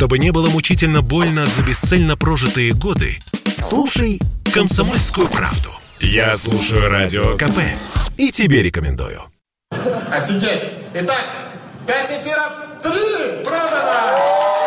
Чтобы не было мучительно больно за бесцельно прожитые годы, слушай «Комсомольскую правду». Я слушаю Радио КП и тебе рекомендую. Офигеть! Итак, пять эфиров, три продано!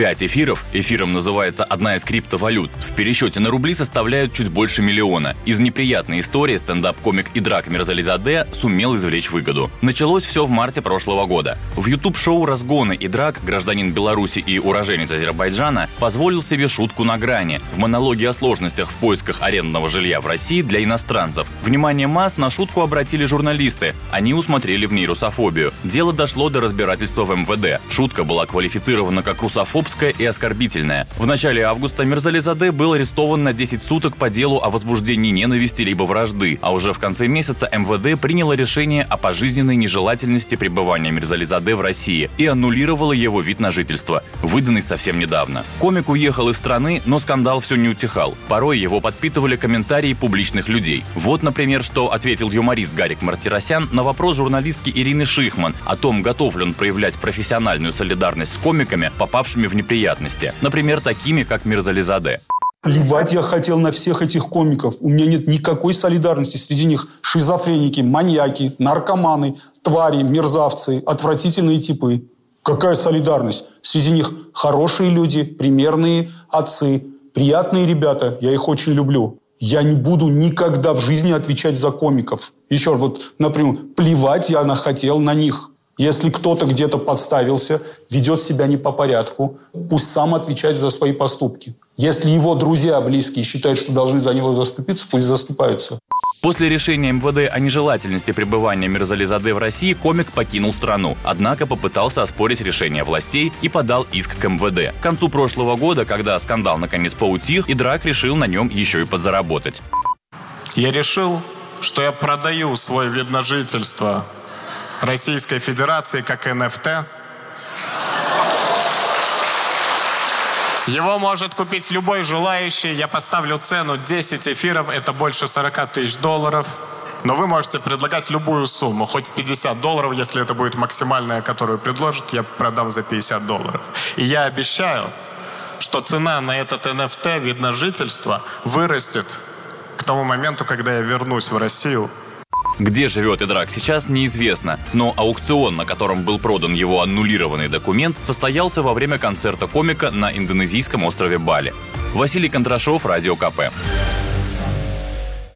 5 эфиров, эфиром называется одна из криптовалют, в пересчете на рубли составляют чуть больше миллиона. Из неприятной истории стендап-комик Идрак Мирзализаде сумел извлечь выгоду. Началось все в марте прошлого года. В YouTube-шоу «Разгоны» Идрак, гражданин Беларуси и уроженец Азербайджана, позволил себе шутку на грани. В монологе о сложностях в поисках арендного жилья в России для иностранцев. Внимание масс на шутку обратили журналисты. Они усмотрели в ней русофобию. Дело дошло до разбирательства в МВД. Шутка была квалифицирована как русофоб русское и оскорбительное. В начале августа Мирзализаде был арестован на 10 суток по делу о возбуждении ненависти либо вражды, а уже в конце месяца МВД приняло решение о пожизненной нежелательности пребывания Мирзализаде в России и аннулировало его вид на жительство, выданный совсем недавно. Комик уехал из страны, но скандал все не утихал. Порой его подпитывали комментарии публичных людей. Вот, например, что ответил юморист Гарик Мартиросян на вопрос журналистки Ирины Шихман о том, готов ли он проявлять профессиональную солидарность с комиками, попавшими в неприятности, например, такими, как Мирзализаде. Плевать я хотел на всех этих комиков. У меня нет никакой солидарности. Среди них шизофреники, маньяки, наркоманы, твари, мерзавцы, отвратительные типы. Какая солидарность? Среди них хорошие люди, примерные отцы, приятные ребята. Я их очень люблю. Я не буду никогда в жизни отвечать за комиков. Еще вот, например, плевать я хотел на них. Если кто-то где-то подставился, ведет себя не по порядку, пусть сам отвечает за свои поступки. Если его друзья близкие считают, что должны за него заступиться, пусть заступаются. После решения МВД о нежелательности пребывания Мирзализаде в России комик покинул страну, однако попытался оспорить решение властей и подал иск к МВД. К концу прошлого года, когда скандал наконец поутих, и Драк решил на нем еще и подзаработать. Я решил, что я продаю свой вид на жительство Российской Федерации как NFT. Его может купить любой желающий. Я поставлю цену 10 эфиров, это больше 40 тысяч долларов. Но вы можете предлагать любую сумму, хоть 50 долларов, если это будет максимальная, которую предложат, я продам за 50 долларов. И я обещаю, что цена на этот NFT, вид на жительство, вырастет к тому моменту, когда я вернусь в Россию где живет Идрак сейчас, неизвестно, но аукцион, на котором был продан его аннулированный документ, состоялся во время концерта комика на индонезийском острове Бали. Василий Кондрашов, Радио КП.